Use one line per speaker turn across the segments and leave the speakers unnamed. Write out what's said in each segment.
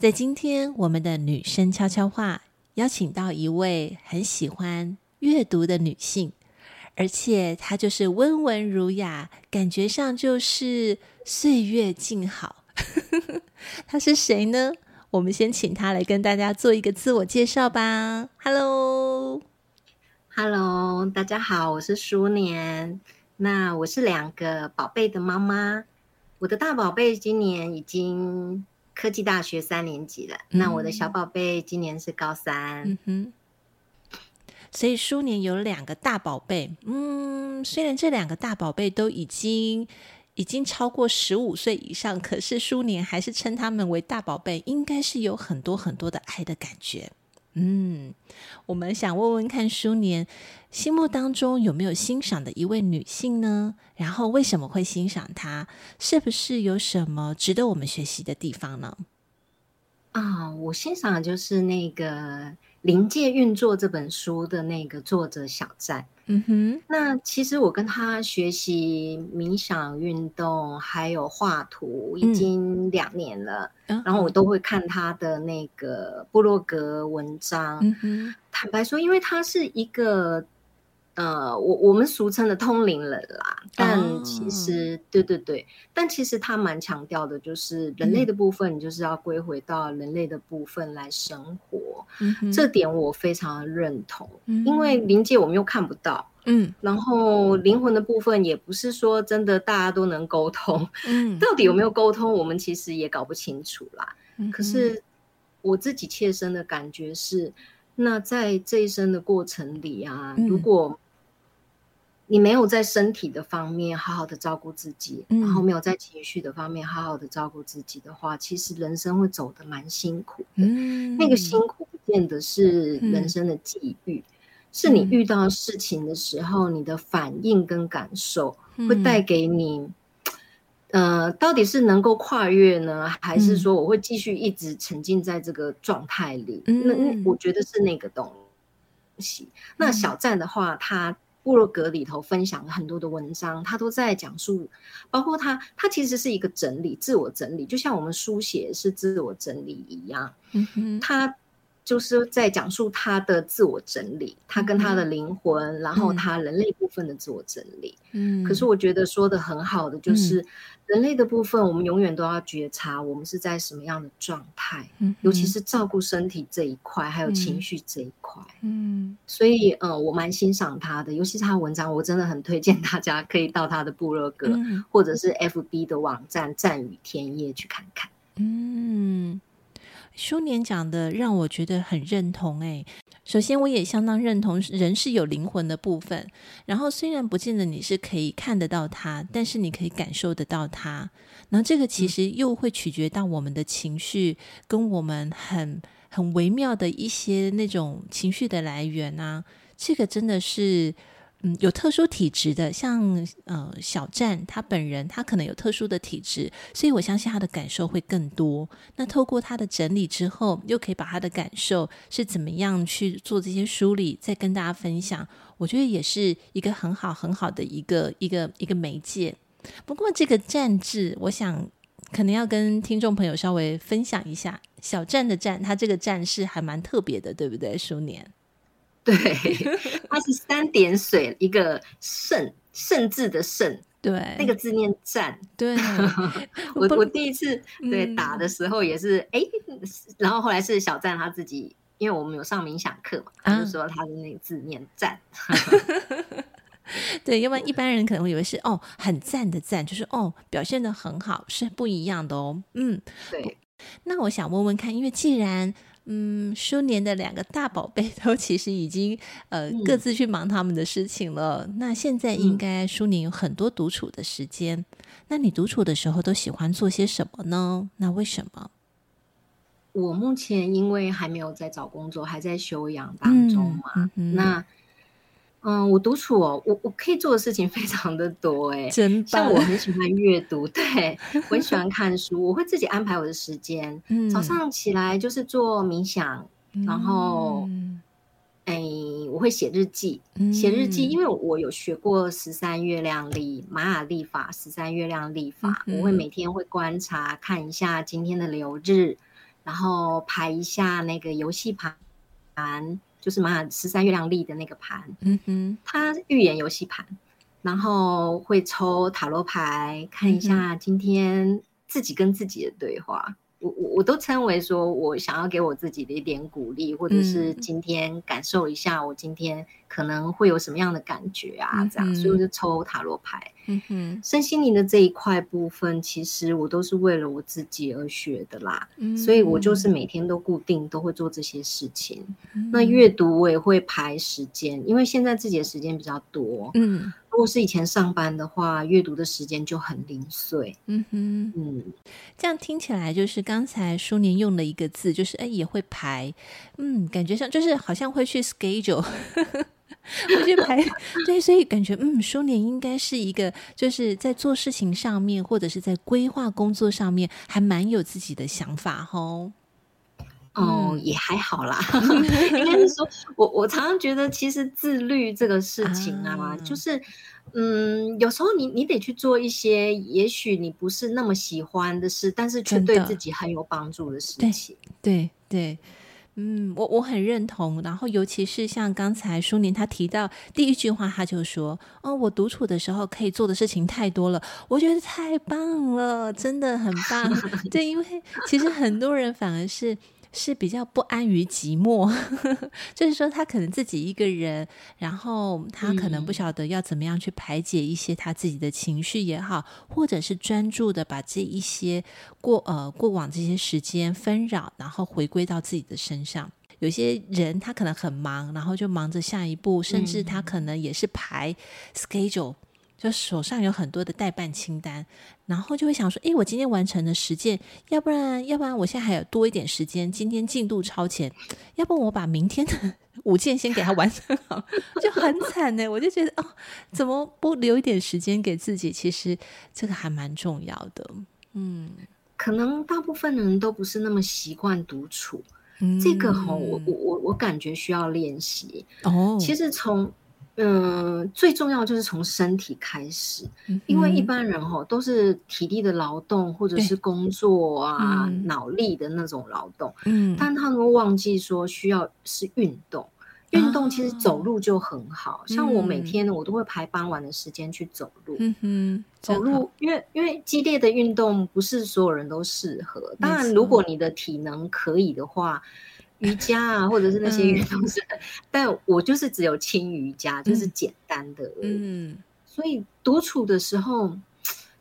在今天，我们的女生悄悄话邀请到一位很喜欢阅读的女性，而且她就是温文儒雅，感觉上就是岁月静好。她是谁呢？我们先请她来跟大家做一个自我介绍吧。
Hello，Hello，大家好，我是舒年。那我是两个宝贝的妈妈，我的大宝贝今年已经。科技大学三年级了，嗯、那我的小宝贝今年是高三。
嗯哼，所以书年有两个大宝贝。嗯，虽然这两个大宝贝都已经已经超过十五岁以上，可是书年还是称他们为大宝贝，应该是有很多很多的爱的感觉。嗯，我们想问问看，苏年心目当中有没有欣赏的一位女性呢？然后为什么会欣赏她？是不是有什么值得我们学习的地方呢？
啊，我欣赏就是那个。《灵界运作》这本书的那个作者小站，
嗯哼，
那其实我跟他学习冥想运动还有画图已经两年了，嗯，然后我都会看他的那个部落格文章。
嗯哼，
坦白说，因为他是一个。呃，我我们俗称的通灵人啦，但其实、哦、对对对，但其实他蛮强调的，就是人类的部分，你就是要归回到人类的部分来生活，
嗯、
这点我非常认同。嗯、因为灵界我们又看不到，
嗯，
然后灵魂的部分也不是说真的大家都能沟通，
嗯，
到底有没有沟通，我们其实也搞不清楚啦。
嗯、
可是我自己切身的感觉是，那在这一生的过程里啊，
嗯、
如果你没有在身体的方面好好的照顾自己，
嗯，
然后没有在情绪的方面好好的照顾自己的话，其实人生会走得蛮辛苦的。
嗯，
那个辛苦不见得是人生的际遇，嗯，是你遇到事情的时候，你的反应跟感受会带给你，嗯，呃，到底是能够跨越呢，还是说我会继续一直沉浸在这个状态里？
嗯，
那我觉得是那个东西。嗯，那小站的话，他。部落格里头分享了很多的文章，他都在讲述，包括他，他其实是一个整理，自我整理，就像我们书写是自我整理一样。
嗯哼，
他就是在讲述他的自我整理，他跟他的灵魂，嗯，然后他人类部分的自我整理。
嗯，
可是我觉得说的很好的就是。嗯人类的部分，我们永远都要觉察我们是在什么样的状态，
嗯，
尤其是照顾身体这一块，还有情绪这一块，
嗯，
所以，呃，我蛮欣赏他的，尤其是他的文章，我真的很推荐大家可以到他的部落格，
嗯，
或者是 FB 的网站“战雨天夜”去看看。
嗯，舒年讲的让我觉得很认同，欸，哎。首先，我也相当认同人是有灵魂的部分。然后，虽然不见得你是可以看得到它，但是你可以感受得到它。然后，这个其实又会取决到我们的情绪，跟我们很很微妙的一些那种情绪的来源啊。这个真的是。嗯，有特殊体质的，像呃小站他本人，他可能有特殊的体质，所以我相信他的感受会更多。那透过他的整理之后，又可以把他的感受是怎么样去做这些梳理，再跟大家分享。我觉得也是一个很好很好的一个一个一个媒介。不过这个站字，我想可能要跟听众朋友稍微分享一下，小站的站，他这个站是还蛮特别的，对不对，舒年？
对，它是三点水一个胜胜字的胜，
对，
那个字念战。
对，
我我第一次对、嗯、打的时候也是哎，然后后来是小赞他自己，因为我们有上冥想课嘛，他就说他的那个字念赞。
对，要不然一般人可能会以为是哦很赞的赞，就是哦表现的很好，是不一样的哦。嗯，
对。
那我想问问看，因为既然嗯，舒年的两个大宝贝都其实已经呃各自去忙他们的事情了。嗯、那现在应该舒年有很多独处的时间。嗯、那你独处的时候都喜欢做些什么呢？那为什么？
我目前因为还没有在找工作，还在休养当中嘛。那，嗯，我独处哦，我我可以做的事情 非常的多哎，
真棒。
像我很喜欢阅读，对，我很喜欢 看书，我会自己安排我的时间。嗯、早上起来就是做冥想，嗯、然后。哎，我会写日记，写日记，因为我有学过十三月亮历、玛雅历法、十三月亮历法，我会每天会观察，看一下今天的流日，然后排一下那个游戏盘，就是玛雅十三月亮历的那个盘，嗯哼，它预言游戏盘，然后会抽塔罗牌，看一下今天自己跟自己的对话。我我我都称为说，我想要给我自己的一点鼓励，或者是今天感受一下，我今天可能会有什么样的感觉啊？这样，嗯、所以我就抽塔罗牌。嗯哼，身心灵的这一块部分，其实我都是为了我自己而学的啦。嗯，所以我就是每天都固定都会做这些事情。嗯、那阅读我也会排时间，因为现在自己的时间比较多。嗯。如果是以前上班的话，阅读的时间就很零碎。嗯哼，嗯，
这样听起来就是刚才舒年用了一个字，就是哎也会排，嗯，感觉上就是好像会去 schedule，会去排。对，所以感觉嗯，书年应该是一个就是在做事情上面，或者是在规划工作上面，还蛮有自己的想法吼。
哦，也还好啦。应该是说，我我常常觉得，其实自律这个事情啊，啊就是，嗯，有时候你你得去做一些，也许你不是那么喜欢的事，但是却对自己很有帮助的事情。
对对对，嗯，我我很认同。然后，尤其是像刚才苏宁他提到第一句话，他就说：“哦，我独处的时候可以做的事情太多了。”我觉得太棒了，真的很棒。对，因为其实很多人反而是。是比较不安于寂寞，就是说他可能自己一个人，然后他可能不晓得要怎么样去排解一些他自己的情绪也好，或者是专注的把这一些过呃过往这些时间纷扰，然后回归到自己的身上。有些人他可能很忙，然后就忙着下一步，甚至他可能也是排 schedule。就手上有很多的代办清单，然后就会想说：“诶，我今天完成了十件，要不然，要不然我现在还有多一点时间，今天进度超前，要不我把明天的 五件先给它完成好，就很惨呢。我就觉得哦，怎么不留一点时间给自己？其实这个还蛮重要的。嗯，
可能大部分人都不是那么习惯独处，嗯、这个吼、哦，我我我我感觉需要练习哦。其实从嗯，最重要就是从身体开始，嗯、因为一般人哈都是体力的劳动或者是工作啊、嗯、脑力的那种劳动，嗯，但他们会忘记说需要是运动，运动其实走路就很好，哦、像我每天呢，我都会排傍晚的时间去走路，嗯哼，走路，因为因为激烈的运动不是所有人都适合，当然如果你的体能可以的话。瑜伽啊，或者是那些运动是，嗯、但我就是只有轻瑜伽，就是简单的。嗯，所以独处的时候，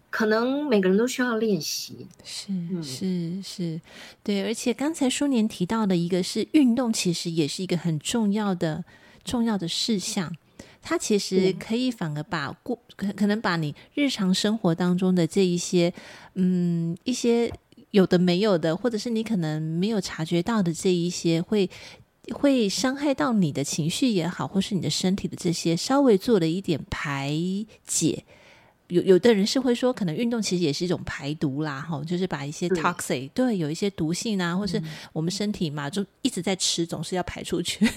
可能每个人都需要练习。
是是是，对。而且刚才舒年提到的一个是运动，其实也是一个很重要的重要的事项。它其实可以反而把过可可能把你日常生活当中的这一些嗯一些。有的没有的，或者是你可能没有察觉到的这一些，会会伤害到你的情绪也好，或是你的身体的这些，稍微做了一点排解。有有的人是会说，可能运动其实也是一种排毒啦，哈，就是把一些 toxic 对，对有一些毒性啊，或是我们身体嘛，就一直在吃，总是要排出去，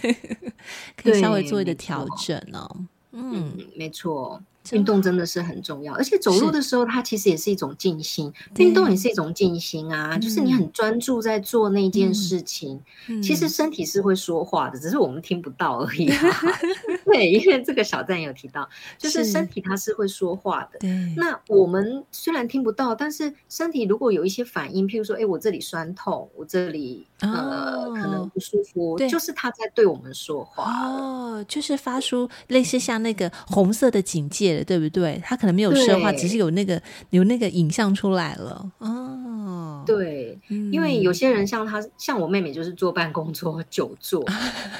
可以稍微做一个调整哦。
嗯，没错。运动真的是很重要，而且走路的时候，它其实也是一种静心。运动也是一种静心啊，就是你很专注在做那件事情。其实身体是会说话的，只是我们听不到而已。对，因为这个小站有提到，就是身体它是会说话的。那我们虽然听不到，但是身体如果有一些反应，譬如说，哎，我这里酸痛，我这里呃可能不舒服，就是它在对我们说话。
哦，就是发出类似像那个红色的警戒。对不对？他可能没有说话，只是有那个有那个影像出来了。哦，
对，嗯、因为有些人像他，像我妹妹，就是坐办公桌久坐。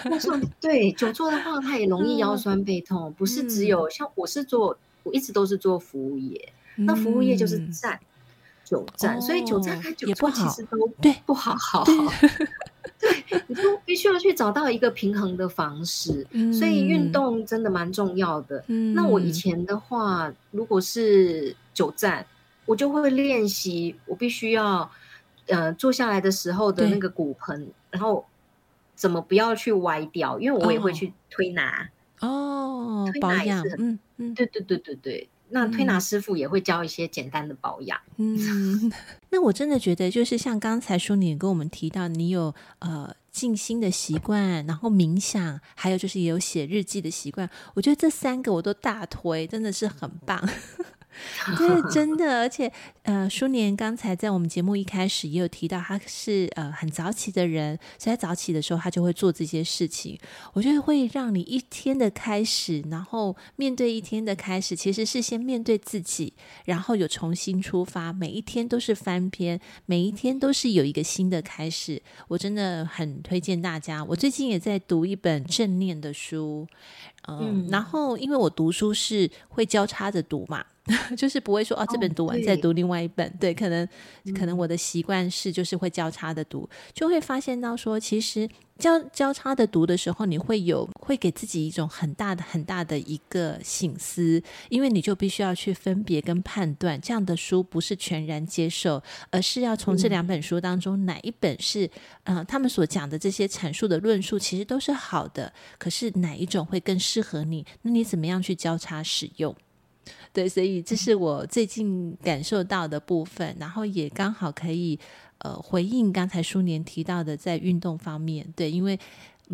对，久坐的话，他也容易腰酸背痛。嗯、不是只有像我是做，我一直都是做服务业。嗯、那服务业就是站，久站，哦、所以久站跟久坐其实都
对
不好，好好。对，你就必须要去找到一个平衡的方式。嗯、所以运动真的蛮重要的。嗯、那我以前的话，如果是久站，我就会练习，我必须要呃坐下来的时候的那个骨盆，然后怎么不要去歪掉，因为我也会去推拿
哦，推拿也是很
嗯嗯，对对对对对。那推拿师傅也会教一些简单的保养。
嗯，那我真的觉得，就是像刚才淑妮跟我们提到，你有呃静心的习惯，然后冥想，还有就是也有写日记的习惯。我觉得这三个我都大推，真的是很棒。对，真的，而且呃，舒年刚才在我们节目一开始也有提到，他是呃很早起的人，所以在早起的时候他就会做这些事情。我觉得会让你一天的开始，然后面对一天的开始，其实是先面对自己，然后有重新出发，每一天都是翻篇，每一天都是有一个新的开始。我真的很推荐大家。我最近也在读一本正念的书，呃、嗯，然后因为我读书是会交叉着读嘛。就是不会说哦，这本读完再读另外一本，对，对，可能可能我的习惯是就是会交叉的读，就会发现到说，其实交交叉的读的时候，你会有会给自己一种很大的很大的一个醒思，因为你就必须要去分别跟判断，这样的书不是全然接受，而是要从这两本书当中哪一本是嗯、呃，他们所讲的这些阐述的论述其实都是好的，可是哪一种会更适合你？那你怎么样去交叉使用？对，所以这是我最近感受到的部分，然后也刚好可以呃回应刚才苏年提到的在运动方面，对，因为。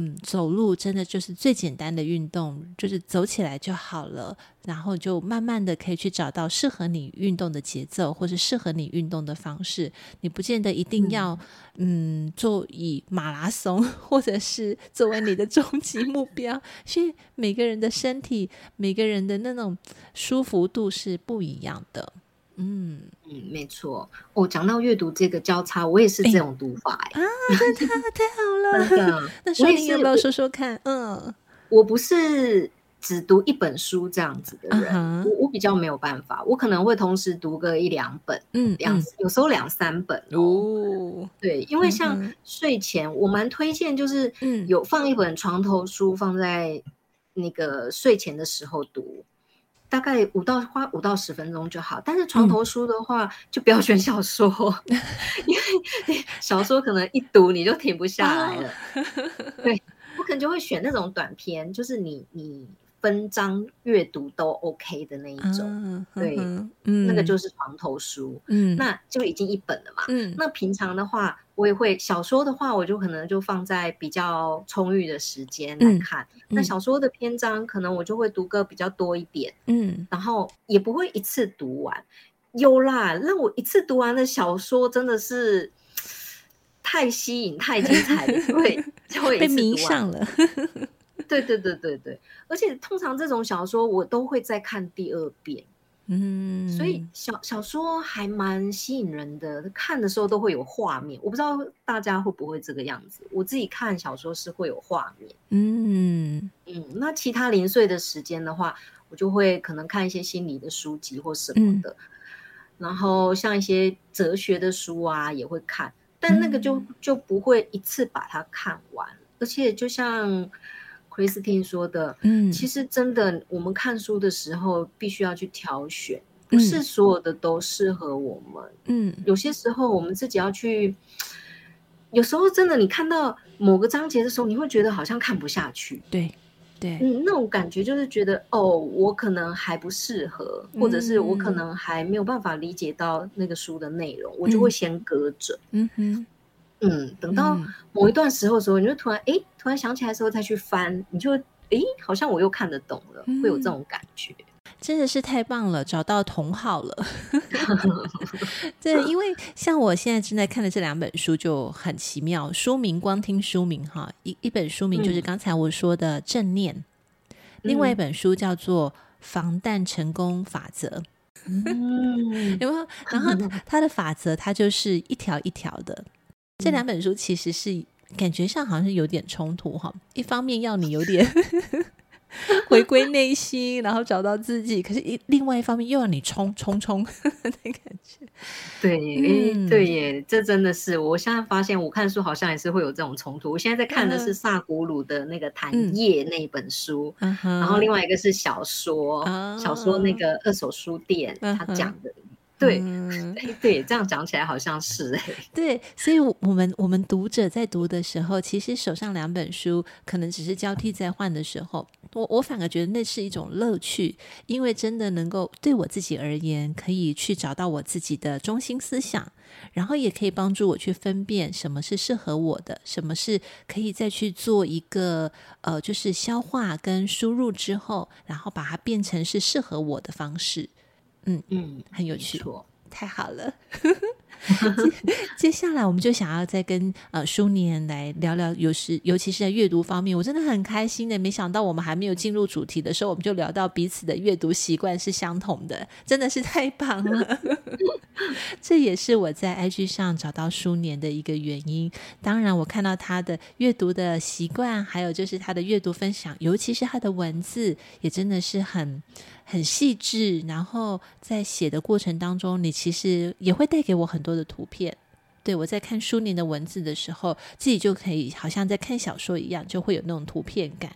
嗯，走路真的就是最简单的运动，就是走起来就好了，然后就慢慢的可以去找到适合你运动的节奏，或是适合你运动的方式。你不见得一定要嗯，嗯做以马拉松或者是作为你的终极目标，因为每个人的身体、每个人的那种舒服度是不一样的。嗯
嗯，没错。我、哦、讲到阅读这个交叉，我也是这种读法哎。啊，
太太好了。真的，那淑妮要不要说说看？嗯，
我不是只读一本书这样子的人，嗯、我我比较没有办法，我可能会同时读个一两本，嗯，两有时候两三本哦。哦对，因为像睡前，我蛮推荐就是有放一本床头书放在那个睡前的时候读。大概五到花五到十分钟就好，但是床头书的话，嗯、就不要选小说，因为小说可能一读你就停不下来了。哦、对，我可能就会选那种短篇，就是你你。分章阅读都 OK 的那一种，嗯、对，嗯、那个就是床头书，嗯，那就已经一本了嘛，嗯，那平常的话，我也会小说的话，我就可能就放在比较充裕的时间来看，嗯、那小说的篇章可能我就会读个比较多一点，嗯，然后也不会一次读完，有啦，让我一次读完的小说真的是太吸引、太精彩了，会，就会被迷上了。对对对对对，而且通常这种小说我都会再看第二遍，嗯，所以小小说还蛮吸引人的，看的时候都会有画面。我不知道大家会不会这个样子，我自己看小说是会有画面，嗯。嗯。那其他零碎的时间的话，我就会可能看一些心理的书籍或什么的，嗯、然后像一些哲学的书啊也会看，但那个就就不会一次把它看完，而且就像。Christine 说的，嗯，其实真的，我们看书的时候必须要去挑选，不是所有的都适合我们，嗯，有些时候我们自己要去，有时候真的，你看到某个章节的时候，你会觉得好像看不下去，
对，对，
嗯，那种感觉就是觉得，哦，我可能还不适合，或者是我可能还没有办法理解到那个书的内容，我就会先搁着，嗯哼。嗯，等到某一段时候的时候，嗯、你就突然哎，突然想起来的时候再去翻，你就哎，好像我又看得懂了，嗯、会有这种感觉，
真的是太棒了，找到同好了。对，因为像我现在正在看的这两本书就很奇妙，书名光听书名哈，一一本书名就是刚才我说的正念，嗯、另外一本书叫做防弹成功法则。嗯，有没有？然后它的法则，它就是一条一条的。这两本书其实是感觉上好像是有点冲突哈，一方面要你有点 回归内心，然后找到自己。可是，一另外一方面又要你冲冲冲 的感觉。
对，嗯、对耶，这真的是。我现在发现，我看书好像也是会有这种冲突。我现在在看的是萨古鲁的那个《弹叶》那本书，嗯、然后另外一个是小说，嗯、小说那个二手书店、嗯、他讲的。对，嗯、对，这样讲起来好像是哎。
对，所以，我们我们读者在读的时候，其实手上两本书可能只是交替在换的时候，我我反而觉得那是一种乐趣，因为真的能够对我自己而言，可以去找到我自己的中心思想，然后也可以帮助我去分辨什么是适合我的，什么是可以再去做一个呃，就是消化跟输入之后，然后把它变成是适合我的方式。嗯嗯，很有趣，太好了。接下来，我们就想要再跟呃书年来聊聊，有时尤其是在阅读方面，我真的很开心的。没想到我们还没有进入主题的时候，我们就聊到彼此的阅读习惯是相同的，真的是太棒了。这也是我在 IG 上找到书年的一个原因。当然，我看到他的阅读的习惯，还有就是他的阅读分享，尤其是他的文字，也真的是很。很细致，然后在写的过程当中，你其实也会带给我很多的图片。对，我在看书年的文字的时候，自己就可以好像在看小说一样，就会有那种图片感。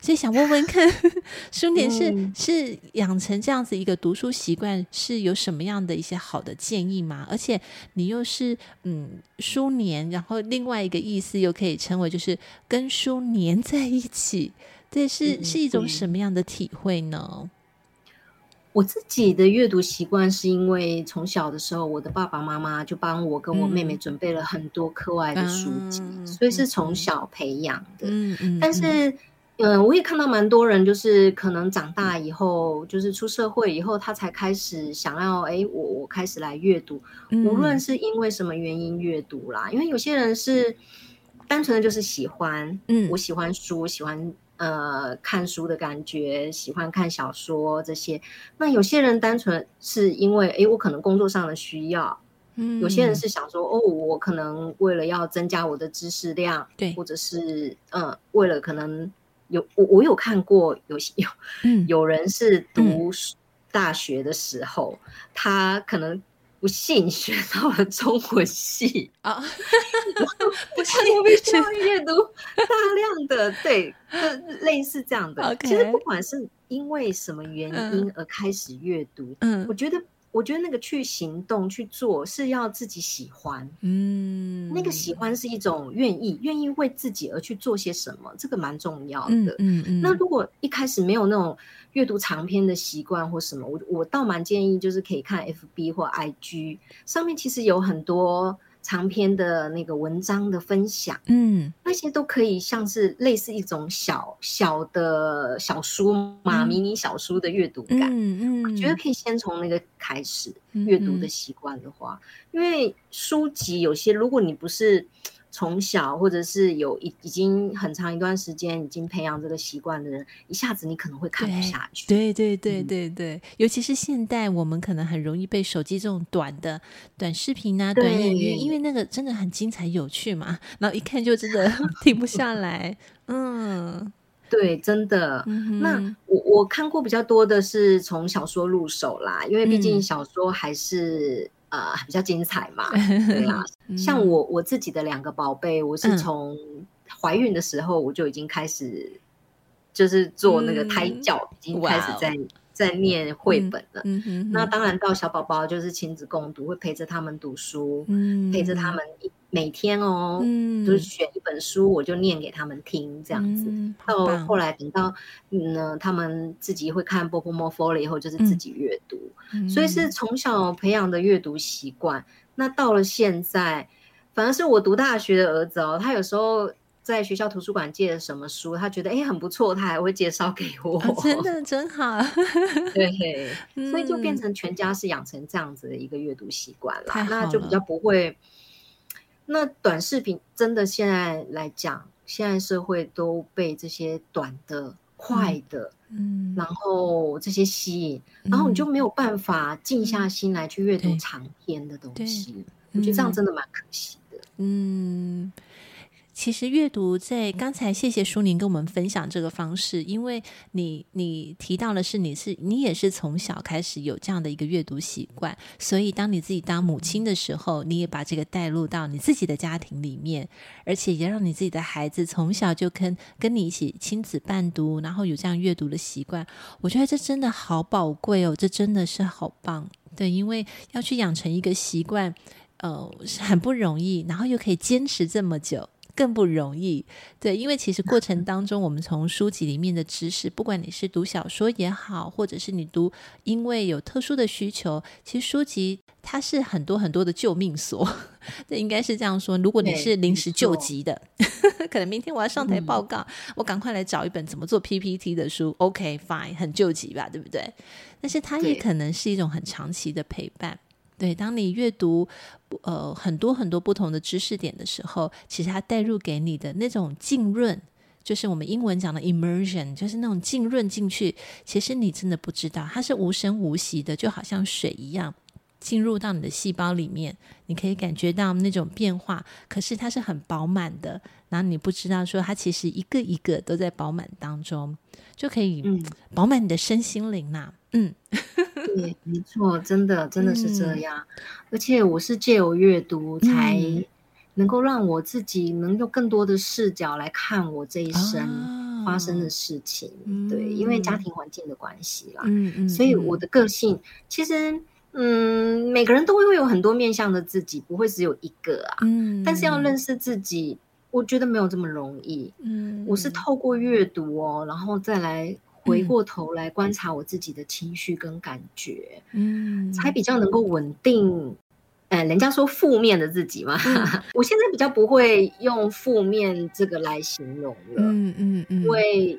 所以想问问看，书年是、嗯、是养成这样子一个读书习惯，是有什么样的一些好的建议吗？而且你又是嗯书年，然后另外一个意思又可以称为就是跟书粘在一起，对，是、嗯、是一种什么样的体会呢？
我自己的阅读习惯是因为从小的时候，我的爸爸妈妈就帮我跟我妹妹准备了很多课外的书籍，嗯、所以是从小培养的。嗯嗯。但是，嗯、呃，我也看到蛮多人，就是可能长大以后，就是出社会以后，他才开始想要，哎，我我开始来阅读。无论是因为什么原因阅读啦，因为有些人是单纯的就是喜欢，嗯，我喜欢书，喜欢。呃，看书的感觉，喜欢看小说这些。那有些人单纯是因为，诶，我可能工作上的需要。嗯，有些人是想说，哦，我可能为了要增加我的知识量，对，或者是，嗯、呃，为了可能有我我有看过有有，嗯，有人是读大学的时候，嗯、他可能。不幸选到了中文系啊！不幸我必须要阅读大量的，对，类似这样的。其实不管是因为什么原因而开始阅读，嗯，我觉得。我觉得那个去行动去做是要自己喜欢，嗯，那个喜欢是一种愿意，愿意为自己而去做些什么，这个蛮重要的。嗯嗯，嗯。那如果一开始没有那种阅读长篇的习惯或什么，我我倒蛮建议就是可以看 FB 或 IG 上面，其实有很多。长篇的那个文章的分享，嗯，那些都可以像是类似一种小小的小书嘛，嗯、迷你小书的阅读感，嗯嗯，我觉得可以先从那个开始阅读的习惯的话，因为书籍有些，如果你不是。从小或者是有已已经很长一段时间已经培养这个习惯的人，一下子你可能会看不下去。
对对对对对，嗯、尤其是现代，我们可能很容易被手机这种短的短视频啊、短影音，因为那个真的很精彩有趣嘛，然后一看就真的 停不下来。嗯，
对，真的。嗯、那我我看过比较多的是从小说入手啦，因为毕竟小说还是。呃，比较精彩嘛，对啊。像我我自己的两个宝贝，我是从怀孕的时候我就已经开始，就是做那个胎教，嗯、已经开始在、在念绘本了。嗯嗯、那当然到小宝宝就是亲子共读，会陪着他们读书，嗯、陪着他们。每天哦，嗯，就是选一本书，我就念给他们听，这样子。嗯、到后来等到嗯，他们自己会看波波摸佛了以后，就是自己阅读。嗯、所以是从小培养的阅读习惯。那到了现在，反而是我读大学的儿子哦，他有时候在学校图书馆借了什么书，他觉得哎很不错，他还会介绍给我。啊、
真的真好。
对，所以就变成全家是养成这样子的一个阅读习惯了，了那就比较不会。那短视频真的现在来讲，现在社会都被这些短的、快的，嗯，然后这些吸引，嗯、然后你就没有办法静下心来去阅读长篇的东西。我觉得这样真的蛮可惜的。
嗯，其实阅读在刚才，谢谢淑宁跟我们分享这个方式，因为你你提到的是你是你也是从小开始有这样的一个阅读习惯，所以当你自己当母亲的时候，你也把这个带入到你自己的家庭里面，而且也让你自己的孩子从小就跟跟你一起亲子伴读，然后有这样阅读的习惯。我觉得这真的好宝贵哦，这真的是好棒。对，因为要去养成一个习惯，呃，是很不容易，然后又可以坚持这么久。更不容易，对，因为其实过程当中，我们从书籍里面的知识，不管你是读小说也好，或者是你读，因为有特殊的需求，其实书籍它是很多很多的救命所，这应该是这样说。如果你是临时救急的，可能明天我要上台报告，嗯、我赶快来找一本怎么做 PPT 的书，OK fine，很救急吧，对不对？但是它也可能是一种很长期的陪伴。对，当你阅读呃很多很多不同的知识点的时候，其实它带入给你的那种浸润，就是我们英文讲的 immersion，就是那种浸润进去。其实你真的不知道，它是无声无息的，就好像水一样进入到你的细胞里面，你可以感觉到那种变化。可是它是很饱满的，然后你不知道说它其实一个一个都在饱满当中，就可以饱满你的身心灵呐、啊。嗯。
对，没错，真的真的是这样。嗯、而且我是借由阅读，才能够让我自己能用更多的视角来看我这一生发生的事情。哦、对，因为家庭环境的关系啦，嗯嗯，所以我的个性其实，嗯，每个人都会有很多面向的自己，不会只有一个啊。嗯，但是要认识自己，我觉得没有这么容易。嗯，我是透过阅读哦，然后再来。回过头来观察我自己的情绪跟感觉，嗯，才比较能够稳定。哎，人家说负面的自己嘛，嗯、我现在比较不会用负面这个来形容了，嗯嗯嗯，因为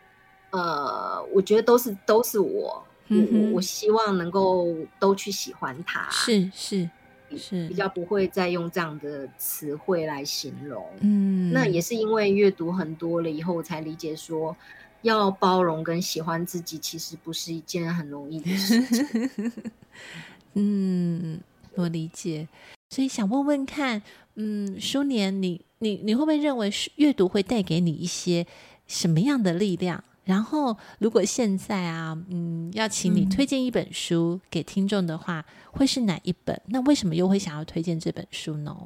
呃，我觉得都是都是我，我我希望能够都去喜欢它，
是是是，
比较不会再用这样的词汇来形容，嗯，那也是因为阅读很多了以后，我才理解说。要包容跟喜欢自己，其实不是一件很容易的事情。
嗯，我理解。所以想问问看，嗯，舒年，你你你会不会认为阅读会带给你一些什么样的力量？然后，如果现在啊，嗯，要请你推荐一本书给听众的话，嗯、会是哪一本？那为什么又会想要推荐这本书呢？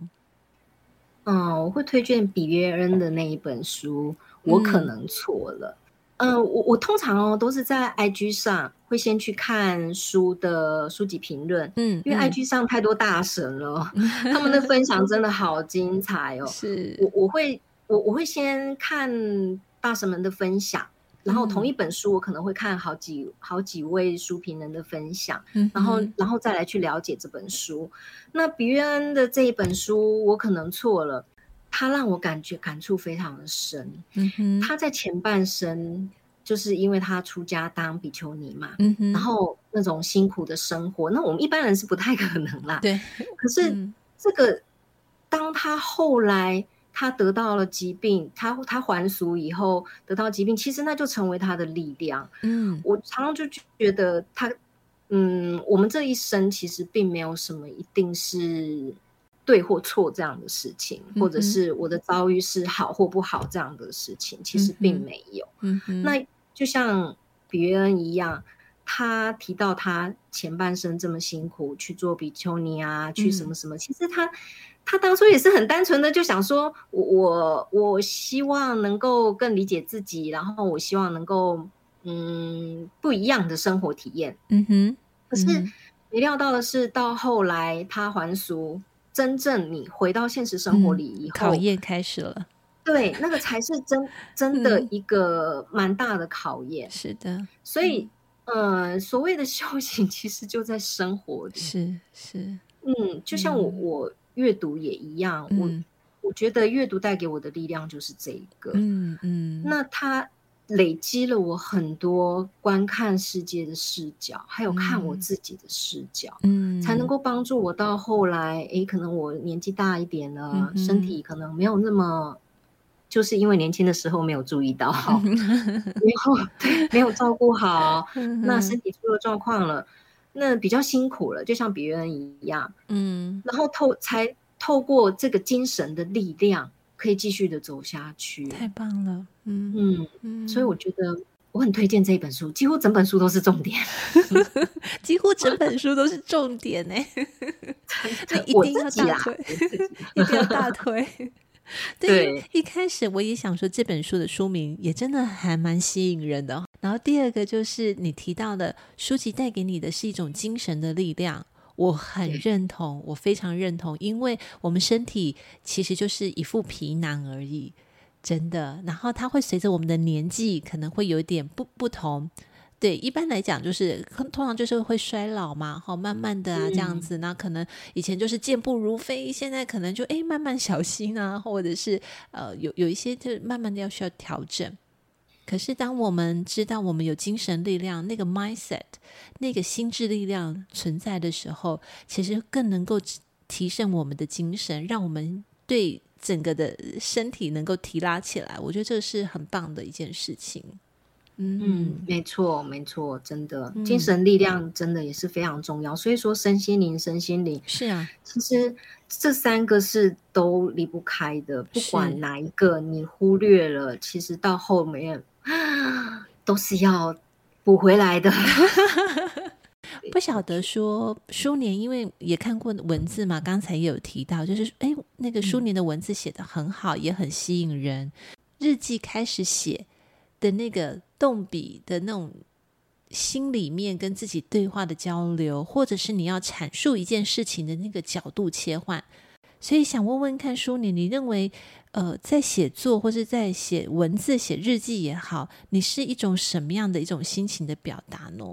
嗯，我会推荐比约恩的那一本书。我可能错了。嗯我我通常哦都是在 IG 上会先去看书的书籍评论，嗯，因为 IG 上太多大神了，嗯、他们的分享真的好精彩哦。是，我我会我我会先看大神们的分享，然后同一本书我可能会看好几好几位书评人的分享，嗯，然后然后再来去了解这本书。那比约恩的这一本书我可能错了。他让我感觉感触非常的深。嗯哼，他在前半生就是因为他出家当比丘尼嘛，嗯哼，然后那种辛苦的生活，那我们一般人是不太 可能啦。对，可是这个，嗯、当他后来他得到了疾病，他他还俗以后得到疾病，其实那就成为他的力量。嗯，我常常就觉得他，嗯，我们这一生其实并没有什么一定是。对或错这样的事情，或者是我的遭遇是好或不好这样的事情，嗯、其实并没有。那就像比约恩一样，他提到他前半生这么辛苦去做比丘尼啊，去什么什么，嗯、其实他他当初也是很单纯的，就想说我我我希望能够更理解自己，然后我希望能够嗯不一样的生活体验。嗯哼，可是没料到的是，到后来他还俗。真正你回到现实生活里以后，嗯、考验开始了。对，那个才是真 真的一个蛮大的考验。是的，所以，嗯、呃，所谓的修行，其实就在生活里。是是，嗯，就像我、嗯、我阅读也一样，嗯、我我觉得阅读带给我的力量就是这一个。嗯嗯，那他。累积了我很多观看世界的视角，还有看我自己的视角，嗯，才能够帮助我到后来，诶，可能我年纪大一点了，嗯、身体可能没有那么，就是因为年轻的时候没有注意到，然后对，没有照顾好，嗯、那身体出了状况了，那比较辛苦了，就像别人一样，嗯，然后透才透过这个精神的力量。可以继续的走下去。
太棒了，嗯
嗯嗯，所以我觉得我很推荐这一本书，几乎整本书都是重点，
几乎整本书都是重点呢。一定要大推，一定要大推。对，一开始我也想说这本书的书名也真的还蛮吸引人的。然后第二个就是你提到的书籍带给你的是一种精神的力量，我很认同，我非常认同，因为我们身体其实就是一副皮囊而已，真的。然后它会随着我们的年纪可能会有点不不同。对，一般来讲就是通常就是会衰老嘛，好慢慢的啊这样子，那可能以前就是健步如飞，现在可能就哎慢慢小心啊，或者是呃有有一些就慢慢的要需要调整。可是当我们知道我们有精神力量，那个 mindset，那个心智力量存在的时候，其实更能够提升我们的精神，让我们对整个的身体能够提拉起来。我觉得这是很棒的一件事情。
嗯，嗯，没错，没错，真的，精神力量真的也是非常重要。嗯、所以说，身心灵，身心灵
是啊，
其实这三个是都离不开的。不管哪一个你忽略了，其实到后面都是要补回来的。
不晓得说书年，因为也看过文字嘛，刚才也有提到，就是哎，那个书年的文字写得很好，也很吸引人。日记开始写的那个。动笔的那种心里面跟自己对话的交流，或者是你要阐述一件事情的那个角度切换，所以想问问看书年，你认为呃，在写作或是在写文字、写日记也好，你是一种什么样的一种心情的表达呢？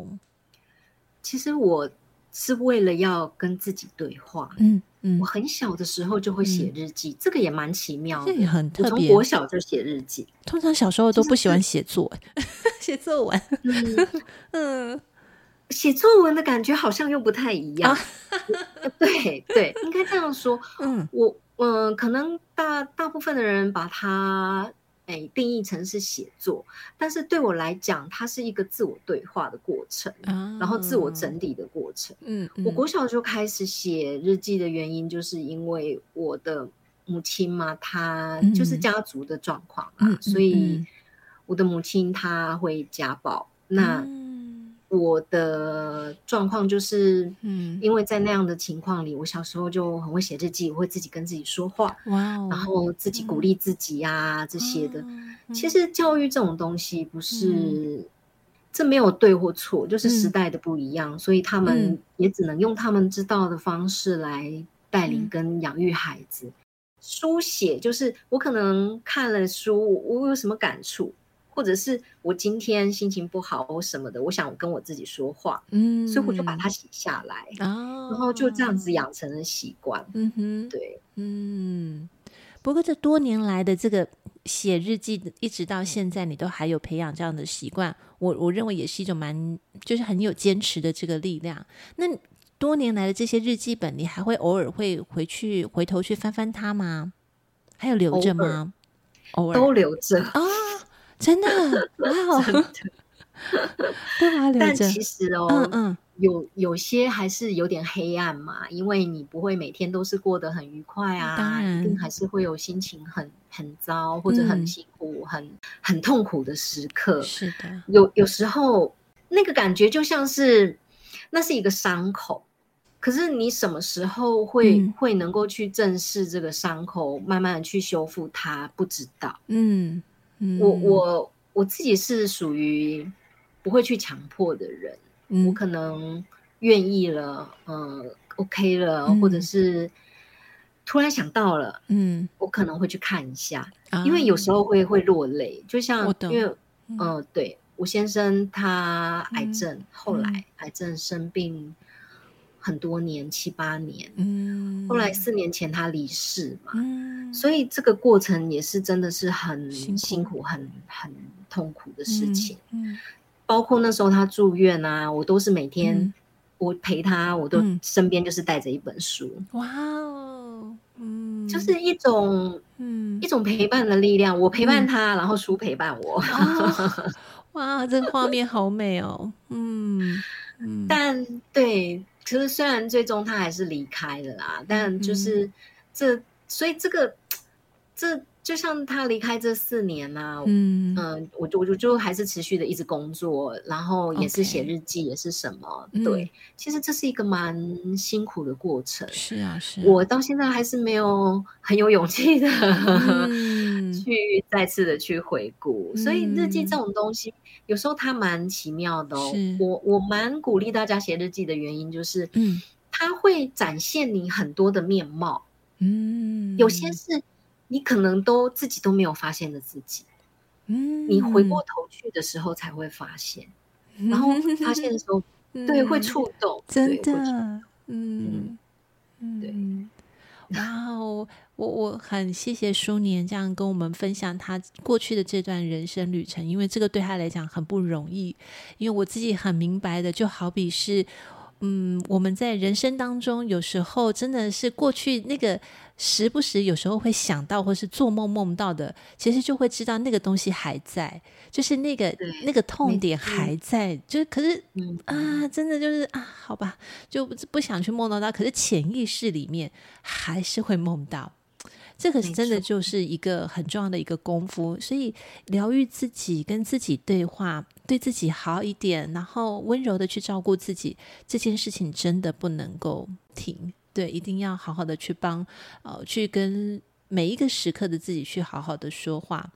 其实我是为了要跟自己对话，嗯。嗯，我很小的时候就会写日记，嗯、这个也蛮奇妙的，
这也很特
别。从小就写日记，
通常小时候都不喜欢写作，写作文。
嗯，写作文的感觉好像又不太一样。啊、对对，应该这样说。嗯，我嗯、呃，可能大大部分的人把它。诶，定义成是写作，但是对我来讲，它是一个自我对话的过程，哦、然后自我整理的过程。嗯，嗯，我国小就开始写日记的原因，就是因为我的母亲嘛，她就是家族的状况啊，嗯、所以我的母亲她会家暴。嗯、那我的状况就是，嗯，因为在那样的情况里，我小时候就很会写日记，我会自己跟自己说话，哇、哦，然后自己鼓励自己呀、啊，嗯、这些的。其实教育这种东西不是，嗯、这没有对或错，就是时代的不一样，嗯、所以他们也只能用他们知道的方式来带领跟养育孩子。嗯、书写就是我可能看了书，我有什么感触。或者是我今天心情不好或什么的，我想跟我自己说话，嗯，所以我就把它写下来，哦，然后就这样子养成了习惯，嗯哼，对，
嗯。不过这多年来的这个写日记，一直到现在，你都还有培养这样的习惯，我我认为也是一种蛮就是很有坚持的这个力量。那多年来的这些日记本，你还会偶尔会回去回头去翻翻它吗？还有留着吗？
偶尔都留着啊。
真的哇哦！
但其实哦，嗯嗯，有有些还是有点黑暗嘛，因为你不会每天都是过得很愉快啊，一定还是会有心情很很糟或者很辛苦、很很痛苦的时刻。
是的，
有有时候那个感觉就像是那是一个伤口，可是你什么时候会会能够去正视这个伤口，慢慢的去修复它？不知道，嗯。我我我自己是属于不会去强迫的人，嗯、我可能愿意了，呃，OK 了，嗯、或者是突然想到了，嗯，我可能会去看一下，啊、因为有时候会会落泪，就像因为，嗯、呃，对我先生他癌症，嗯、后来癌症生病。很多年，七八年，嗯，后来四年前他离世嘛，嗯，所以这个过程也是真的是很辛苦、很很痛苦的事情，嗯，包括那时候他住院啊，我都是每天我陪他，我都身边就是带着一本书，哇哦，嗯，就是一种嗯。一种陪伴的力量，我陪伴他，然后书陪伴我，
哇，这个画面好美哦，嗯
嗯，但对。其实虽然最终他还是离开了啦，但就是这，所以这个这就像他离开这四年啊，嗯嗯、呃，我就我就就还是持续的一直工作，然后也是写日记，也是什么.对，其实这是一个蛮辛苦的过程。
是啊，是啊，
我到现在还是没有很有勇气的、嗯、去再次的去回顾。所以日记这种东西，有时候它蛮奇妙的哦。我我蛮鼓励大家写日记的原因就是，嗯，它会展现你很多的面貌。嗯，有些是。你可能都自己都没有发现的自己，嗯，你回过。头去的时候才会发现，嗯、然后发现的时候，嗯、对，会触动，
真的，嗯。嗯，对，然后我我很谢谢舒年这样跟我们分享他过去的这段人生旅程，因为这个对他来讲很不容易，因为我自己很明白的，就好比是。嗯，我们在人生当中，有时候真的是过去那个时不时，有时候会想到，或是做梦梦到的，其实就会知道那个东西还在，就是那个那个痛点还在，就可是啊，真的就是啊，好吧，就不不想去梦到它，可是潜意识里面还是会梦到。这个真的就是一个很重要的一个功夫，所以疗愈自己，跟自己对话，对自己好一点，然后温柔的去照顾自己，这件事情真的不能够停，对，一定要好好的去帮，呃，去跟。每一个时刻的自己去好好的说话，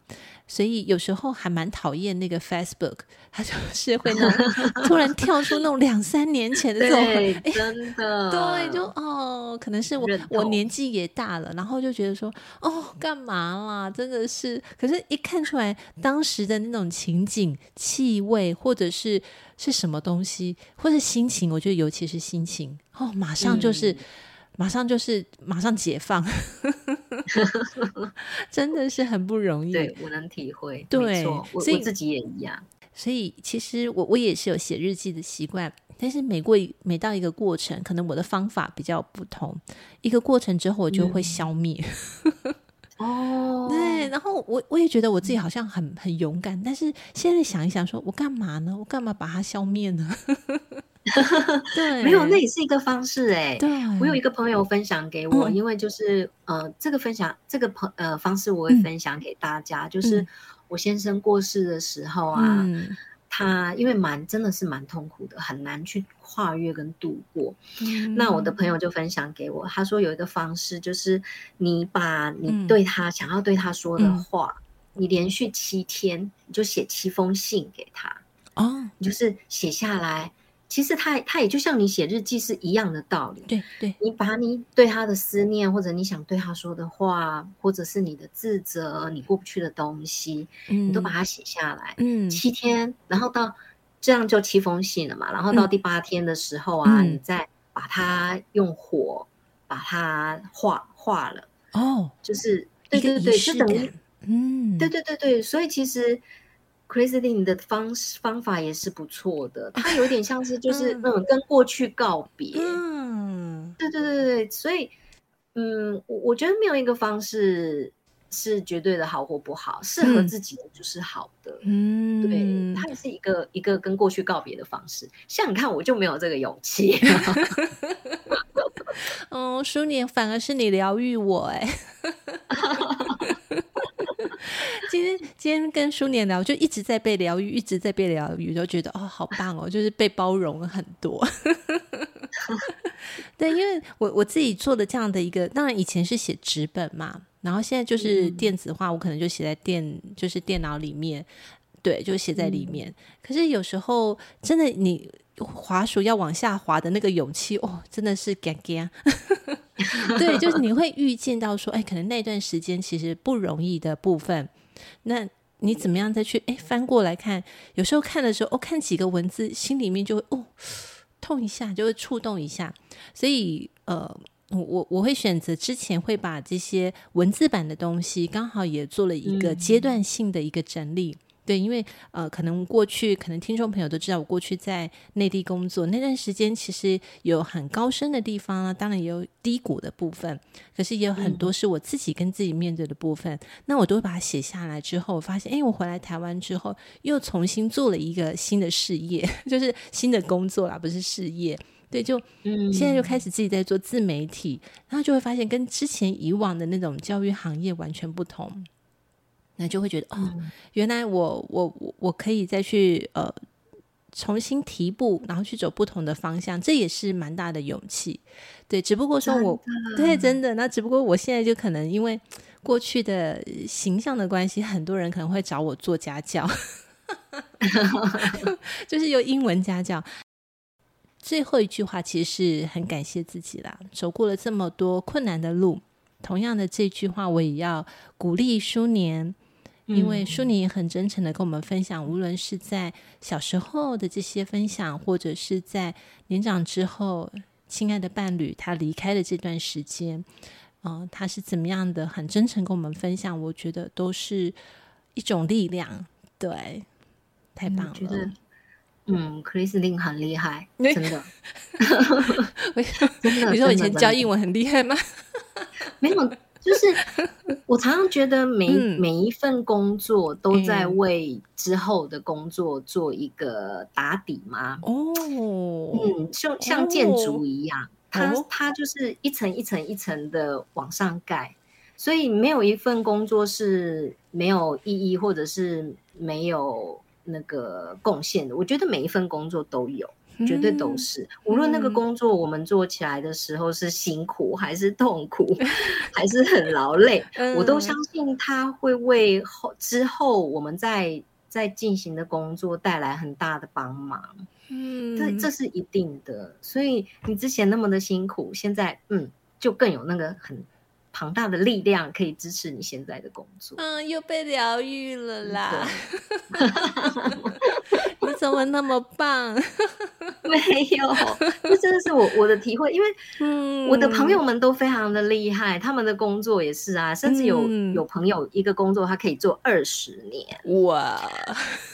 所以有时候还蛮讨厌那个 Facebook，它就是会那种 突然跳出那种两三年前的
这种，真的，
对，就哦，可能是我我年纪也大了，然后就觉得说，哦，干嘛啦？真的是，可是一看出来当时的那种情景、气味，或者是是什么东西，或者心情，我觉得尤其是心情，哦，马上就是。嗯马上就是马上解放，真的是很不容易。
对，我能体会。
对，
我我自己也一样。
所以其实我我也是有写日记的习惯，但是每过每到一个过程，可能我的方法比较不同。一个过程之后，我就会消灭。
哦，
对。然后我我也觉得我自己好像很很勇敢，但是现在想一想，说我干嘛呢？我干嘛把它消灭呢？
对，没有，那也是一个方式哎、欸。对，我有一个朋友分享给我，嗯、因为就是呃，这个分享这个朋呃方式，我会分享给大家。嗯、就是我先生过世的时候啊，嗯、他因为蛮真的是蛮痛苦的，很难去跨越跟度过。嗯、那我的朋友就分享给我，他说有一个方式，就是你把你对他、嗯、想要对他说的话，嗯、你连续七天，你就写七封信给他哦，你就是写下来。其实他他也就像你写日记是一样的道理。
对对，
你把你对他的思念，或者你想对他说的话，或者是你的自责、你过不去的东西，嗯、你都把它写下来。嗯，七天，然后到这样就七封信了嘛。然后到第八天的时候啊，嗯、你再把它用火把它化化了。哦，就是对对对，就等于嗯，对对对对，所以其实。Christine 的方方法也是不错的，它有点像是就是那种跟过去告别。嗯，对对对对，所以嗯，我我觉得没有一个方式是绝对的好或不好，适合自己的就是好的。嗯，对，它也是一个一个跟过去告别的方式。像你看，我就没有这个勇气。
哦，书年反而是你疗愈我哎。今天今天跟书年聊，就一直在被疗愈，一直在被疗愈，都觉得哦，好棒哦，就是被包容了很多。对，因为我我自己做的这样的一个，当然以前是写纸本嘛，然后现在就是电子化，我可能就写在电，就是电脑里面，对，就写在里面。可是有时候真的，你滑鼠要往下滑的那个勇气，哦，真的是嘎嘎。对，就是你会预见到说，哎，可能那段时间其实不容易的部分。那你怎么样再去哎翻过来看？有时候看的时候，哦，看几个文字，心里面就会哦痛一下，就会触动一下。所以呃，我我会选择之前会把这些文字版的东西，刚好也做了一个阶段性的一个整理。嗯对，因为呃，可能过去可能听众朋友都知道，我过去在内地工作那段时间，其实有很高深的地方啊，当然也有低谷的部分，可是也有很多是我自己跟自己面对的部分。嗯、那我都会把它写下来之后，我发现，哎，我回来台湾之后，又重新做了一个新的事业，就是新的工作啦，不是事业。对，就现在就开始自己在做自媒体，然后就会发现跟之前以往的那种教育行业完全不同。那就会觉得哦，原来我我我我可以再去呃重新提步，然后去走不同的方向，这也是蛮大的勇气。对，只不过说我对真的，那只不过我现在就可能因为过去的形象的关系，很多人可能会找我做家教，就是有英文家教。最后一句话其实是很感谢自己啦，走过了这么多困难的路。同样的这句话，我也要鼓励舒年，因为书年也很真诚的跟我们分享，无论是在小时候的这些分享，或者是在年长之后，亲爱的伴侣他离开的这段时间，嗯、呃，他是怎么样的，很真诚跟我们分享，我觉得都是一种力量。对，太棒了。我觉得
嗯，克里斯汀很厉害，真的。
真的，你说我以前教英文很厉害吗？
没有，就是我常常觉得每、嗯、每一份工作都在为之后的工作做一个打底嘛。哦，嗯，就像建筑一样，哦、它它就是一层一层一层的往上盖，所以没有一份工作是没有意义或者是没有那个贡献的。我觉得每一份工作都有。绝对都是，嗯、无论那个工作我们做起来的时候是辛苦还是痛苦，嗯、还是很劳累，嗯、我都相信它会为后之后我们在在进行的工作带来很大的帮忙。嗯，这这是一定的。所以你之前那么的辛苦，现在嗯，就更有那个很庞大的力量可以支持你现在的工作。
嗯，又被疗愈了啦。你怎么那么棒？
没有，这真的是我我的体会，因为我的朋友们都非常的厉害，他们的工作也是啊，甚至有、嗯、有朋友一个工作他可以做二十年，哇，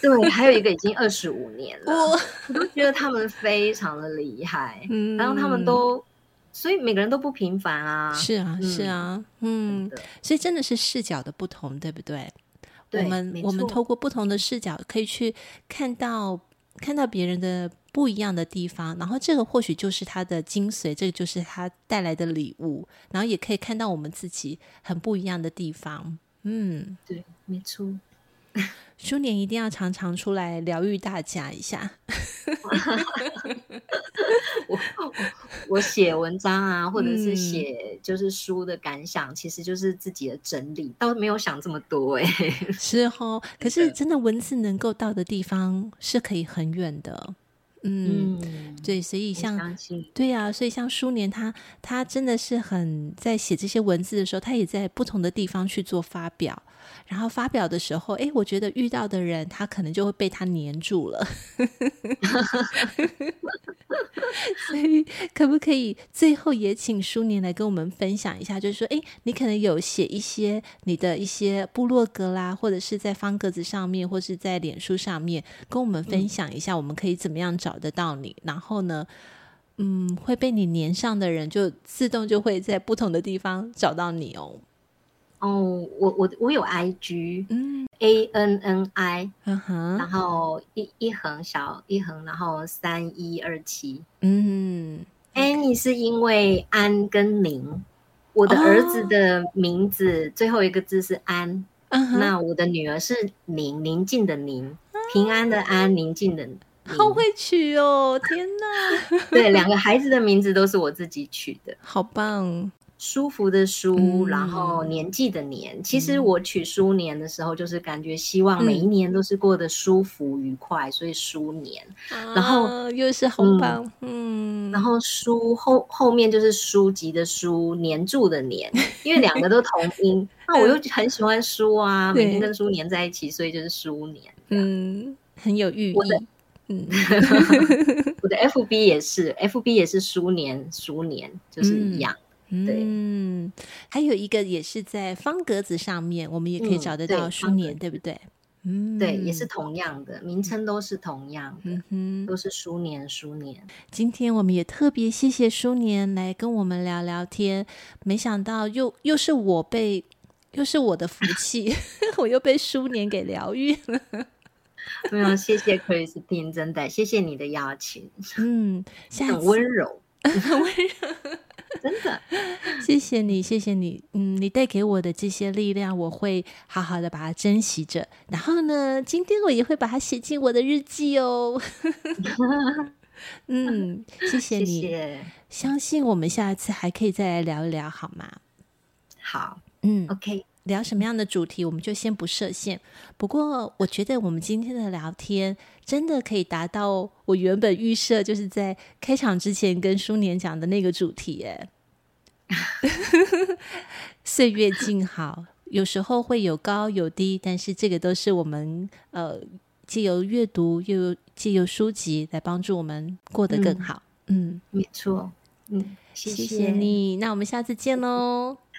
对，还有一个已经二十五年了，我都觉得他们非常的厉害，嗯，然后他们都，所以每个人都不平凡啊，
是啊，是啊，嗯，嗯，所以真的是视角的不同，对不对？对，我们我们透过不同的视角可以去看到看到别人的。不一样的地方，然后这个或许就是他的精髓，这个就是他带来的礼物，然后也可以看到我们自己很不一样的地方。嗯，
对，没错。
书年一定要常常出来疗愈大家一下。
我我写文章啊，或者是写就是书的感想，嗯、其实就是自己的整理，倒没有想这么多哎、欸。
是哦，可是真的文字能够到的地方是可以很远的。嗯，对，所以像对呀、啊，所以像苏年他他真的是很在写这些文字的时候，他也在不同的地方去做发表，然后发表的时候，哎，我觉得遇到的人他可能就会被他黏住了。所以可不可以最后也请舒年来跟我们分享一下，就是说，哎，你可能有写一些你的一些部落格啦，或者是在方格子上面，或是在脸书上面，跟我们分享一下，我们可以怎么样找得到你？嗯、然后呢，嗯，会被你粘上的人，就自动就会在不同的地方找到你哦。
哦，我我我有 IG，嗯，A N N I，嗯哼，然后一一横小一横，然后三一二七，嗯，Annie 是因为安跟宁，我的儿子的名字最后一个字是安，嗯，那我的女儿是宁，宁静的宁，平安的安，宁静的宁，
好会取哦，天哪，
对，两个孩子的名字都是我自己取的，
好棒。
舒服的舒，嗯、然后年纪的年。嗯、其实我取舒年的时候，就是感觉希望每一年都是过得舒服愉快，嗯、所以舒年。然后、
啊、又是红包，嗯。
嗯然后书后后面就是书籍的书，黏住的年，因为两个都同音。那我又很喜欢书啊，每天跟书黏在一起，所以就是书年。
嗯，很有寓意。我的嗯，
我的 FB 也是，FB 也是书年，书年就是一样。嗯
嗯，还有一个也是在方格子上面，我们也可以找得到书年，嗯、对，对不对？
嗯，对，也是同样的名称，都是同样的，嗯哼，都是书年，书年。
今天我们也特别谢谢书年来跟我们聊聊天，没想到又又是我被，又是我的福气，我又被书年给疗愈了。
没有，谢谢 Christine，真的谢谢你的邀请，
嗯，
很温柔，
很温柔。
真的，
谢谢你，谢谢你，嗯，你带给我的这些力量，我会好好的把它珍惜着。然后呢，今天我也会把它写进我的日记哦。嗯，谢谢你，谢谢，相信我们下一次还可以再来聊一聊，好吗？
好，
嗯
，OK。
聊什么样的主题，我们就先不设限。不过，我觉得我们今天的聊天真的可以达到我原本预设，就是在开场之前跟书年讲的那个主题。哎，岁月静好，有时候会有高有低，但是这个都是我们呃借由阅读，又借由书籍来帮助我们过得更好。嗯，
嗯没错。嗯，谢谢，
谢谢你。那我们下次见喽。